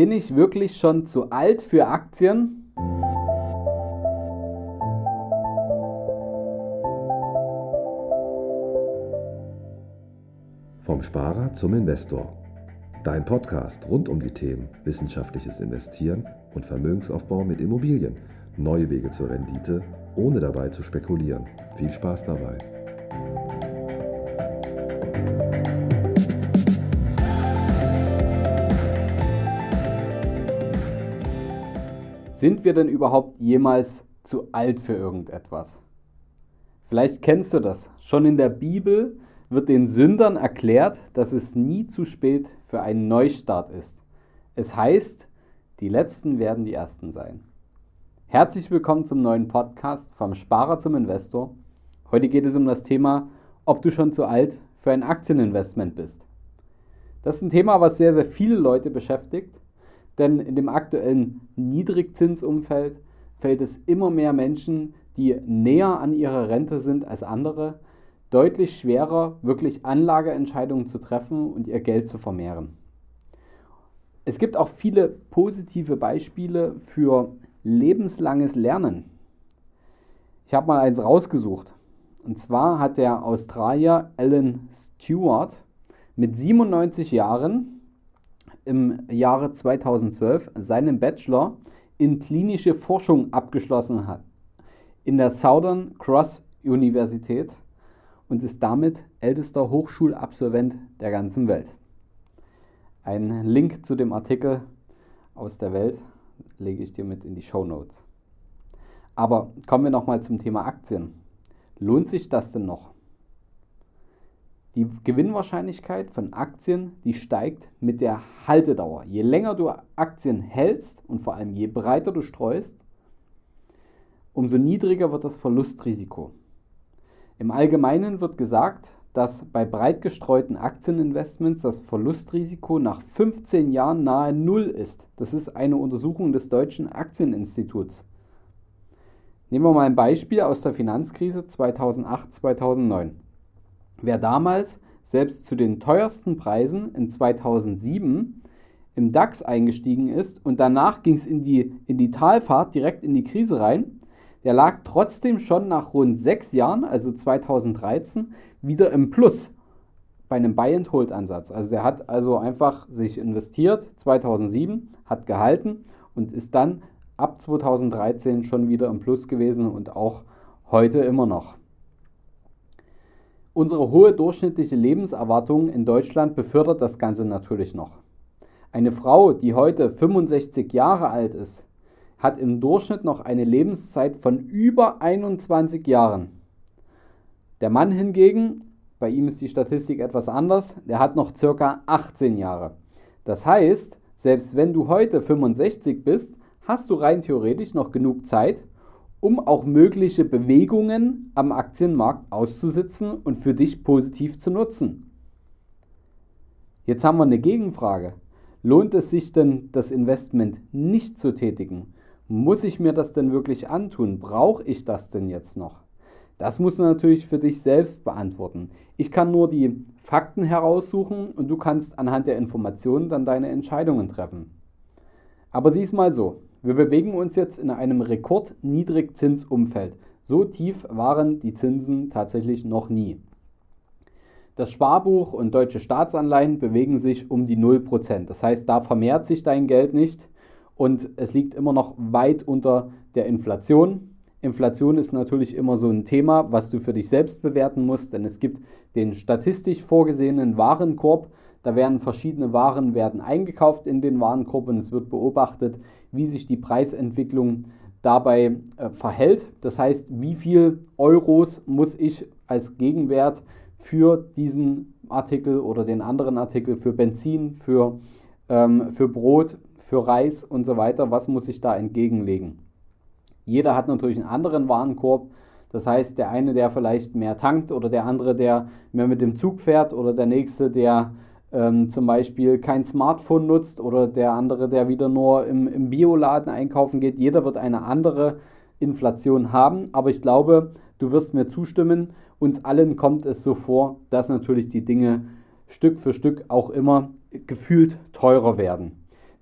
Bin ich wirklich schon zu alt für Aktien? Vom Sparer zum Investor. Dein Podcast rund um die Themen wissenschaftliches Investieren und Vermögensaufbau mit Immobilien. Neue Wege zur Rendite, ohne dabei zu spekulieren. Viel Spaß dabei. Sind wir denn überhaupt jemals zu alt für irgendetwas? Vielleicht kennst du das. Schon in der Bibel wird den Sündern erklärt, dass es nie zu spät für einen Neustart ist. Es heißt, die Letzten werden die Ersten sein. Herzlich willkommen zum neuen Podcast vom Sparer zum Investor. Heute geht es um das Thema, ob du schon zu alt für ein Aktieninvestment bist. Das ist ein Thema, was sehr, sehr viele Leute beschäftigt denn in dem aktuellen Niedrigzinsumfeld fällt es immer mehr Menschen, die näher an ihrer Rente sind als andere, deutlich schwerer, wirklich Anlageentscheidungen zu treffen und ihr Geld zu vermehren. Es gibt auch viele positive Beispiele für lebenslanges Lernen. Ich habe mal eins rausgesucht. Und zwar hat der Australier Alan Stewart mit 97 Jahren im Jahre 2012 seinen Bachelor in klinische Forschung abgeschlossen hat in der Southern Cross Universität und ist damit ältester Hochschulabsolvent der ganzen Welt. Ein Link zu dem Artikel aus der Welt lege ich dir mit in die Show Notes. Aber kommen wir nochmal zum Thema Aktien. Lohnt sich das denn noch? Die Gewinnwahrscheinlichkeit von Aktien, die steigt mit der Haltedauer. Je länger du Aktien hältst und vor allem je breiter du streust, umso niedriger wird das Verlustrisiko. Im Allgemeinen wird gesagt, dass bei breit gestreuten Aktieninvestments das Verlustrisiko nach 15 Jahren nahe Null ist. Das ist eine Untersuchung des Deutschen Aktieninstituts. Nehmen wir mal ein Beispiel aus der Finanzkrise 2008-2009. Wer damals selbst zu den teuersten Preisen in 2007 im DAX eingestiegen ist und danach ging es in die, in die Talfahrt direkt in die Krise rein, der lag trotzdem schon nach rund sechs Jahren, also 2013, wieder im Plus bei einem Buy-and-Hold-Ansatz. Also der hat also einfach sich investiert, 2007, hat gehalten und ist dann ab 2013 schon wieder im Plus gewesen und auch heute immer noch. Unsere hohe durchschnittliche Lebenserwartung in Deutschland befördert das Ganze natürlich noch. Eine Frau, die heute 65 Jahre alt ist, hat im Durchschnitt noch eine Lebenszeit von über 21 Jahren. Der Mann hingegen, bei ihm ist die Statistik etwas anders, der hat noch circa 18 Jahre. Das heißt, selbst wenn du heute 65 bist, hast du rein theoretisch noch genug Zeit, um auch mögliche Bewegungen am Aktienmarkt auszusitzen und für dich positiv zu nutzen. Jetzt haben wir eine Gegenfrage. Lohnt es sich denn, das Investment nicht zu tätigen? Muss ich mir das denn wirklich antun? Brauche ich das denn jetzt noch? Das musst du natürlich für dich selbst beantworten. Ich kann nur die Fakten heraussuchen und du kannst anhand der Informationen dann deine Entscheidungen treffen. Aber sieh es mal so. Wir bewegen uns jetzt in einem Rekordniedrigzinsumfeld. So tief waren die Zinsen tatsächlich noch nie. Das Sparbuch und deutsche Staatsanleihen bewegen sich um die 0%. Das heißt, da vermehrt sich dein Geld nicht und es liegt immer noch weit unter der Inflation. Inflation ist natürlich immer so ein Thema, was du für dich selbst bewerten musst, denn es gibt den statistisch vorgesehenen Warenkorb, da werden verschiedene Waren werden eingekauft in den Warenkorb und es wird beobachtet, wie sich die Preisentwicklung dabei äh, verhält. Das heißt, wie viel Euros muss ich als Gegenwert für diesen Artikel oder den anderen Artikel, für Benzin, für, ähm, für Brot, für Reis und so weiter, was muss ich da entgegenlegen? Jeder hat natürlich einen anderen Warenkorb. Das heißt, der eine, der vielleicht mehr tankt oder der andere, der mehr mit dem Zug fährt oder der nächste, der ähm, zum Beispiel kein Smartphone nutzt oder der andere, der wieder nur im, im Bioladen einkaufen geht. Jeder wird eine andere Inflation haben, aber ich glaube, du wirst mir zustimmen, uns allen kommt es so vor, dass natürlich die Dinge Stück für Stück auch immer gefühlt teurer werden.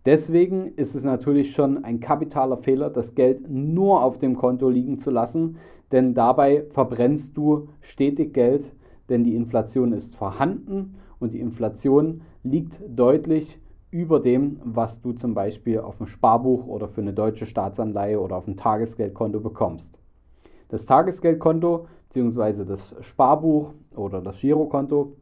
Deswegen ist es natürlich schon ein kapitaler Fehler, das Geld nur auf dem Konto liegen zu lassen, denn dabei verbrennst du stetig Geld, denn die Inflation ist vorhanden und die Inflation liegt deutlich über dem, was du zum Beispiel auf dem Sparbuch oder für eine deutsche Staatsanleihe oder auf dem Tagesgeldkonto bekommst. Das Tagesgeldkonto bzw. das Sparbuch oder das Girokonto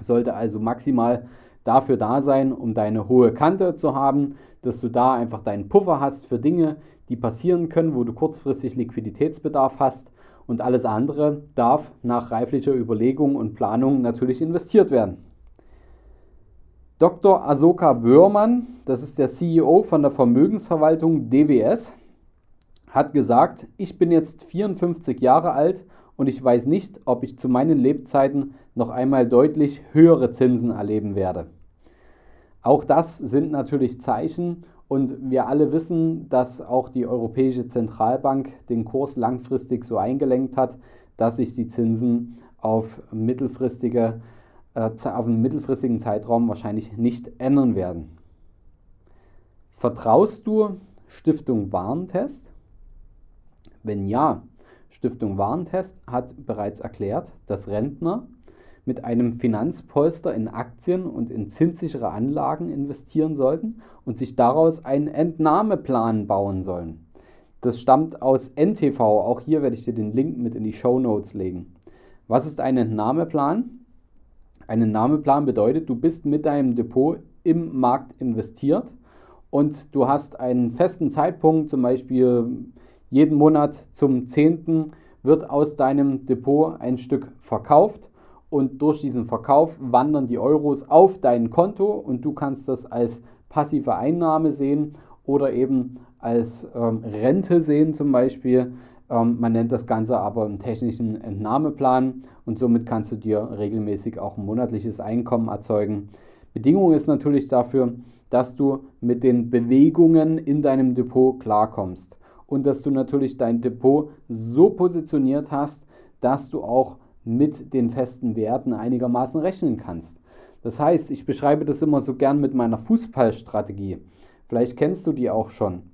sollte also maximal dafür da sein, um deine hohe Kante zu haben, dass du da einfach deinen Puffer hast für Dinge, die passieren können, wo du kurzfristig Liquiditätsbedarf hast und alles andere darf nach reiflicher Überlegung und Planung natürlich investiert werden. Dr. Asoka Wörmann, das ist der CEO von der Vermögensverwaltung DWS, hat gesagt, ich bin jetzt 54 Jahre alt und ich weiß nicht, ob ich zu meinen Lebzeiten noch einmal deutlich höhere Zinsen erleben werde. Auch das sind natürlich Zeichen und wir alle wissen, dass auch die Europäische Zentralbank den Kurs langfristig so eingelenkt hat, dass sich die Zinsen auf mittelfristige auf einen mittelfristigen Zeitraum wahrscheinlich nicht ändern werden. Vertraust du Stiftung Warentest? Wenn ja, Stiftung Warentest hat bereits erklärt, dass Rentner mit einem Finanzpolster in Aktien und in zinssichere Anlagen investieren sollten und sich daraus einen Entnahmeplan bauen sollen. Das stammt aus NTV, auch hier werde ich dir den Link mit in die Show Notes legen. Was ist ein Entnahmeplan? Ein Entnahmeplan bedeutet, du bist mit deinem Depot im Markt investiert und du hast einen festen Zeitpunkt, zum Beispiel jeden Monat zum 10. wird aus deinem Depot ein Stück verkauft und durch diesen Verkauf wandern die Euros auf dein Konto und du kannst das als passive Einnahme sehen oder eben als ähm, Rente sehen zum Beispiel. Ähm, man nennt das Ganze aber einen technischen Entnahmeplan und somit kannst du dir regelmäßig auch ein monatliches Einkommen erzeugen. Bedingung ist natürlich dafür, dass du mit den Bewegungen in deinem Depot klarkommst und dass du natürlich dein Depot so positioniert hast, dass du auch mit den festen Werten einigermaßen rechnen kannst. Das heißt, ich beschreibe das immer so gern mit meiner Fußballstrategie. Vielleicht kennst du die auch schon.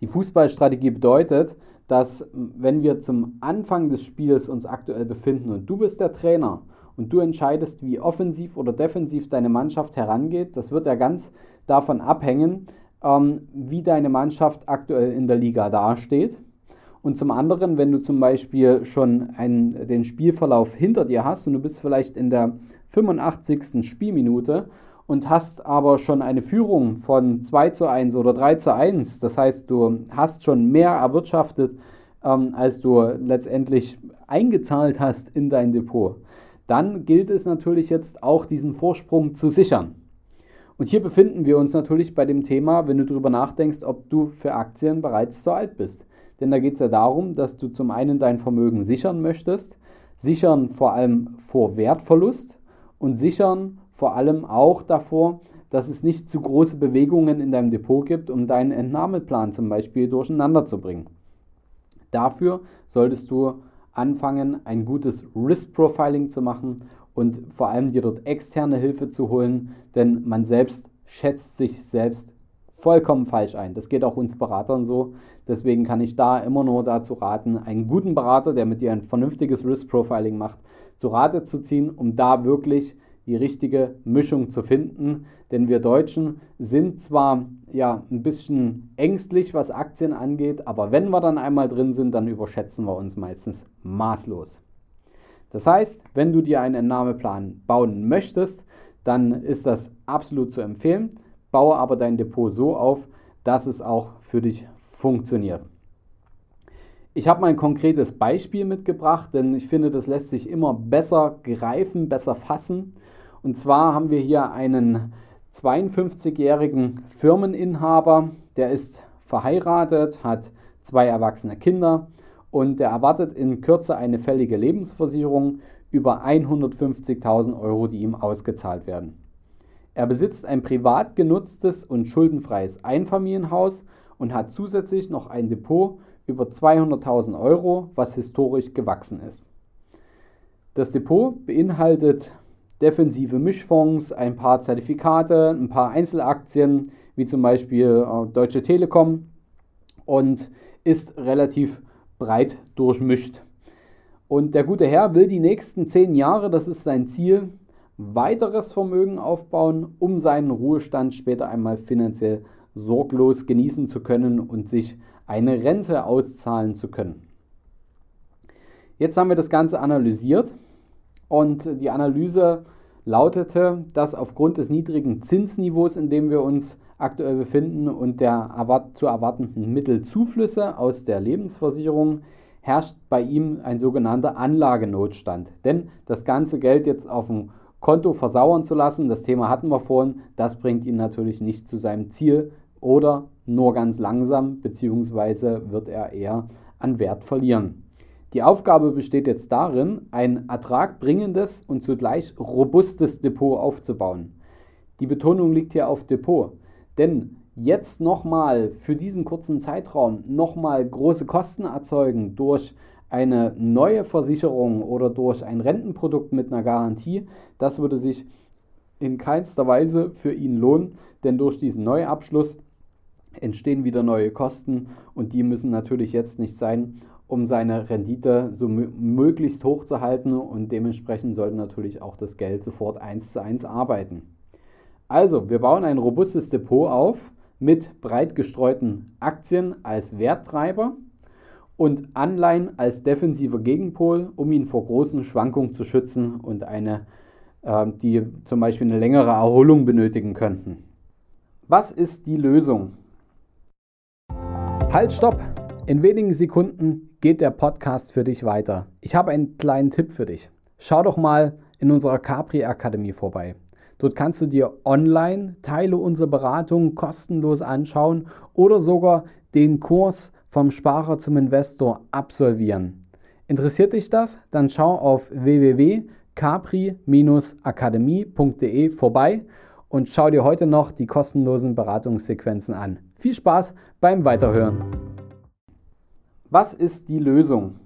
Die Fußballstrategie bedeutet, dass wenn wir zum Anfang des Spiels uns aktuell befinden und du bist der Trainer und du entscheidest, wie offensiv oder defensiv deine Mannschaft herangeht, das wird ja ganz davon abhängen, ähm, wie deine Mannschaft aktuell in der Liga dasteht. Und zum anderen, wenn du zum Beispiel schon einen, den Spielverlauf hinter dir hast und du bist vielleicht in der 85. Spielminute und hast aber schon eine Führung von 2 zu 1 oder 3 zu 1, das heißt, du hast schon mehr erwirtschaftet, ähm, als du letztendlich eingezahlt hast in dein Depot, dann gilt es natürlich jetzt auch diesen Vorsprung zu sichern. Und hier befinden wir uns natürlich bei dem Thema, wenn du darüber nachdenkst, ob du für Aktien bereits zu alt bist. Denn da geht es ja darum, dass du zum einen dein Vermögen sichern möchtest, sichern vor allem vor Wertverlust und sichern vor allem auch davor, dass es nicht zu große Bewegungen in deinem Depot gibt, um deinen Entnahmeplan zum Beispiel durcheinander zu bringen. Dafür solltest du anfangen, ein gutes Risk Profiling zu machen und vor allem dir dort externe Hilfe zu holen, denn man selbst schätzt sich selbst vollkommen falsch ein. Das geht auch uns Beratern so. Deswegen kann ich da immer nur dazu raten, einen guten Berater, der mit dir ein vernünftiges Risk Profiling macht, zu Rate zu ziehen, um da wirklich die richtige Mischung zu finden. Denn wir Deutschen sind zwar ja ein bisschen ängstlich, was Aktien angeht, aber wenn wir dann einmal drin sind, dann überschätzen wir uns meistens maßlos. Das heißt, wenn du dir einen Entnahmeplan bauen möchtest, dann ist das absolut zu empfehlen. Baue aber dein Depot so auf, dass es auch für dich funktioniert. Ich habe mal ein konkretes Beispiel mitgebracht, denn ich finde, das lässt sich immer besser greifen, besser fassen. Und zwar haben wir hier einen 52-jährigen Firmeninhaber, der ist verheiratet, hat zwei erwachsene Kinder und der erwartet in Kürze eine fällige Lebensversicherung über 150.000 Euro, die ihm ausgezahlt werden. Er besitzt ein privat genutztes und schuldenfreies Einfamilienhaus und hat zusätzlich noch ein Depot über 200.000 Euro, was historisch gewachsen ist. Das Depot beinhaltet defensive Mischfonds, ein paar Zertifikate, ein paar Einzelaktien, wie zum Beispiel äh, Deutsche Telekom und ist relativ breit durchmischt. Und der gute Herr will die nächsten zehn Jahre, das ist sein Ziel, weiteres Vermögen aufbauen, um seinen Ruhestand später einmal finanziell sorglos genießen zu können und sich eine Rente auszahlen zu können. Jetzt haben wir das Ganze analysiert und die Analyse lautete, dass aufgrund des niedrigen Zinsniveaus, in dem wir uns aktuell befinden und der zu erwartenden Mittelzuflüsse aus der Lebensversicherung herrscht bei ihm ein sogenannter Anlagenotstand. Denn das ganze Geld jetzt auf dem Konto versauern zu lassen, das Thema hatten wir vorhin, das bringt ihn natürlich nicht zu seinem Ziel oder nur ganz langsam, beziehungsweise wird er eher an Wert verlieren. Die Aufgabe besteht jetzt darin, ein ertragbringendes und zugleich robustes Depot aufzubauen. Die Betonung liegt hier auf Depot, denn jetzt nochmal für diesen kurzen Zeitraum nochmal große Kosten erzeugen durch eine neue Versicherung oder durch ein Rentenprodukt mit einer Garantie, das würde sich in keinster Weise für ihn lohnen, denn durch diesen Neuabschluss entstehen wieder neue Kosten und die müssen natürlich jetzt nicht sein, um seine Rendite so möglichst hoch zu halten und dementsprechend sollte natürlich auch das Geld sofort eins zu eins arbeiten. Also, wir bauen ein robustes Depot auf mit breit gestreuten Aktien als Werttreiber und Anleihen als defensiver Gegenpol, um ihn vor großen Schwankungen zu schützen und eine, äh, die zum Beispiel eine längere Erholung benötigen könnten. Was ist die Lösung? Halt, stopp! In wenigen Sekunden geht der Podcast für dich weiter. Ich habe einen kleinen Tipp für dich. Schau doch mal in unserer Capri Akademie vorbei. Dort kannst du dir online Teile unserer Beratung kostenlos anschauen oder sogar den Kurs vom Sparer zum Investor absolvieren. Interessiert dich das? Dann schau auf www.capri-akademie.de vorbei und schau dir heute noch die kostenlosen Beratungssequenzen an. Viel Spaß beim Weiterhören. Was ist die Lösung?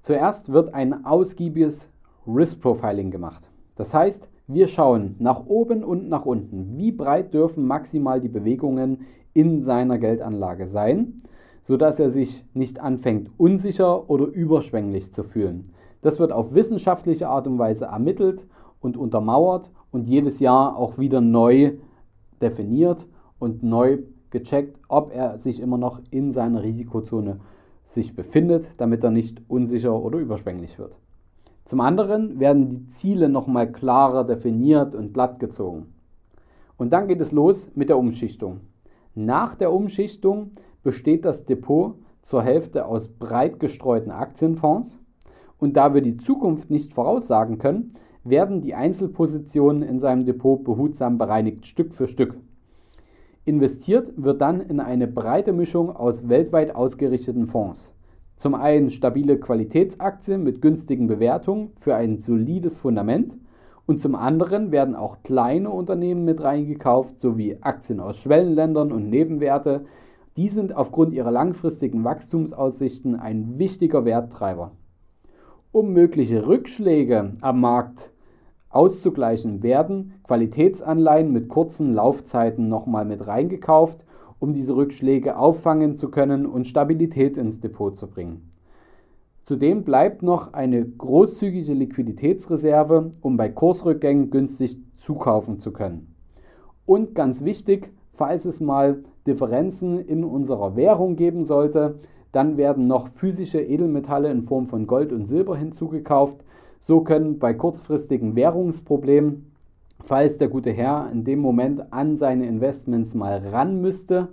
Zuerst wird ein ausgiebiges Risk Profiling gemacht. Das heißt, wir schauen nach oben und nach unten. Wie breit dürfen maximal die Bewegungen in seiner Geldanlage sein, sodass er sich nicht anfängt, unsicher oder überschwänglich zu fühlen. Das wird auf wissenschaftliche Art und Weise ermittelt und untermauert und jedes Jahr auch wieder neu definiert und neu gecheckt, ob er sich immer noch in seiner Risikozone sich befindet, damit er nicht unsicher oder überschwänglich wird. Zum anderen werden die Ziele nochmal klarer definiert und glatt gezogen. Und dann geht es los mit der Umschichtung. Nach der Umschichtung besteht das Depot zur Hälfte aus breit gestreuten Aktienfonds. Und da wir die Zukunft nicht voraussagen können, werden die Einzelpositionen in seinem Depot behutsam bereinigt, Stück für Stück. Investiert wird dann in eine breite Mischung aus weltweit ausgerichteten Fonds. Zum einen stabile Qualitätsaktien mit günstigen Bewertungen für ein solides Fundament und zum anderen werden auch kleine Unternehmen mit reingekauft, sowie Aktien aus Schwellenländern und Nebenwerte. Die sind aufgrund ihrer langfristigen Wachstumsaussichten ein wichtiger Werttreiber. Um mögliche Rückschläge am Markt auszugleichen, werden Qualitätsanleihen mit kurzen Laufzeiten nochmal mit reingekauft, um diese Rückschläge auffangen zu können und Stabilität ins Depot zu bringen. Zudem bleibt noch eine großzügige Liquiditätsreserve, um bei Kursrückgängen günstig zukaufen zu können. Und ganz wichtig, falls es mal Differenzen in unserer Währung geben sollte, dann werden noch physische Edelmetalle in Form von Gold und Silber hinzugekauft, so können bei kurzfristigen Währungsproblemen, falls der gute Herr in dem Moment an seine Investments mal ran müsste,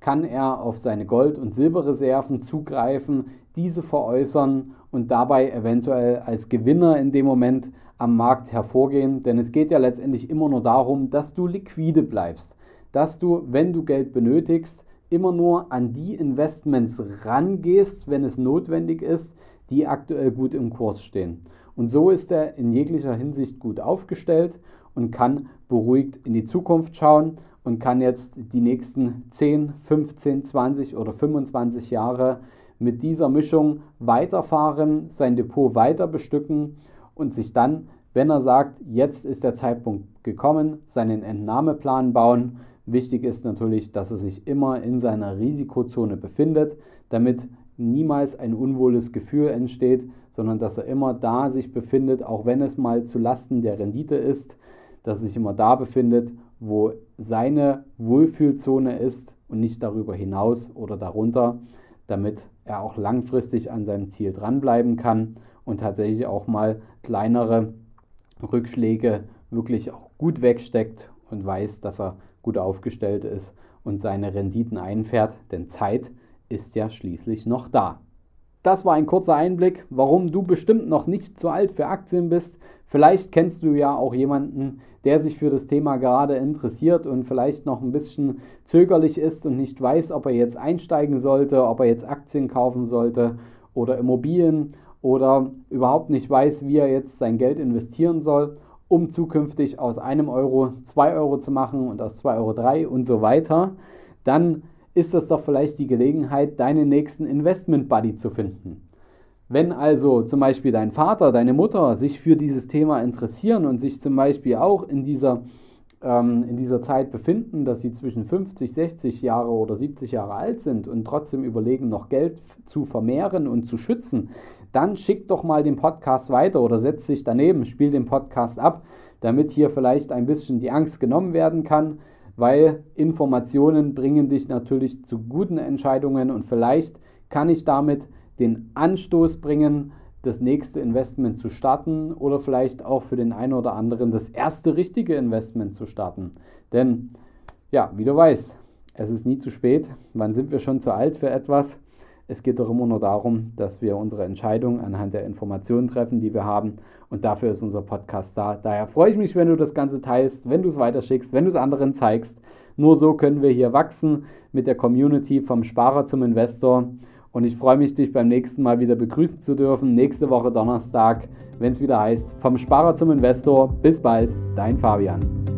kann er auf seine Gold- und Silberreserven zugreifen, diese veräußern und dabei eventuell als Gewinner in dem Moment am Markt hervorgehen. Denn es geht ja letztendlich immer nur darum, dass du liquide bleibst, dass du, wenn du Geld benötigst, immer nur an die Investments rangehst, wenn es notwendig ist, die aktuell gut im Kurs stehen. Und so ist er in jeglicher Hinsicht gut aufgestellt und kann beruhigt in die Zukunft schauen und kann jetzt die nächsten 10, 15, 20 oder 25 Jahre mit dieser Mischung weiterfahren, sein Depot weiter bestücken und sich dann, wenn er sagt, jetzt ist der Zeitpunkt gekommen, seinen Entnahmeplan bauen. Wichtig ist natürlich, dass er sich immer in seiner Risikozone befindet, damit niemals ein unwohles Gefühl entsteht, sondern dass er immer da sich befindet, auch wenn es mal zu Lasten der Rendite ist, dass er sich immer da befindet, wo seine Wohlfühlzone ist und nicht darüber hinaus oder darunter, damit er auch langfristig an seinem Ziel dranbleiben kann und tatsächlich auch mal kleinere Rückschläge wirklich auch gut wegsteckt und weiß, dass er gut aufgestellt ist und seine Renditen einfährt, denn Zeit ist ja schließlich noch da. Das war ein kurzer Einblick, warum du bestimmt noch nicht zu alt für Aktien bist. Vielleicht kennst du ja auch jemanden, der sich für das Thema gerade interessiert und vielleicht noch ein bisschen zögerlich ist und nicht weiß, ob er jetzt einsteigen sollte, ob er jetzt Aktien kaufen sollte oder Immobilien oder überhaupt nicht weiß, wie er jetzt sein Geld investieren soll, um zukünftig aus einem Euro zwei Euro zu machen und aus zwei Euro drei und so weiter. Dann ist das doch vielleicht die Gelegenheit, deinen nächsten Investment Buddy zu finden. Wenn also zum Beispiel dein Vater, deine Mutter sich für dieses Thema interessieren und sich zum Beispiel auch in dieser, ähm, in dieser Zeit befinden, dass sie zwischen 50, 60 Jahre oder 70 Jahre alt sind und trotzdem überlegen, noch Geld zu vermehren und zu schützen, dann schick doch mal den Podcast weiter oder setz dich daneben, spiel den Podcast ab, damit hier vielleicht ein bisschen die Angst genommen werden kann weil Informationen bringen dich natürlich zu guten Entscheidungen und vielleicht kann ich damit den Anstoß bringen, das nächste Investment zu starten oder vielleicht auch für den einen oder anderen das erste richtige Investment zu starten. Denn ja, wie du weißt, es ist nie zu spät. Wann sind wir schon zu alt für etwas? Es geht doch immer nur darum, dass wir unsere Entscheidung anhand der Informationen treffen, die wir haben. Und dafür ist unser Podcast da. Daher freue ich mich, wenn du das Ganze teilst, wenn du es weiterschickst, wenn du es anderen zeigst. Nur so können wir hier wachsen mit der Community vom Sparer zum Investor. Und ich freue mich, dich beim nächsten Mal wieder begrüßen zu dürfen. Nächste Woche Donnerstag, wenn es wieder heißt, vom Sparer zum Investor. Bis bald, dein Fabian.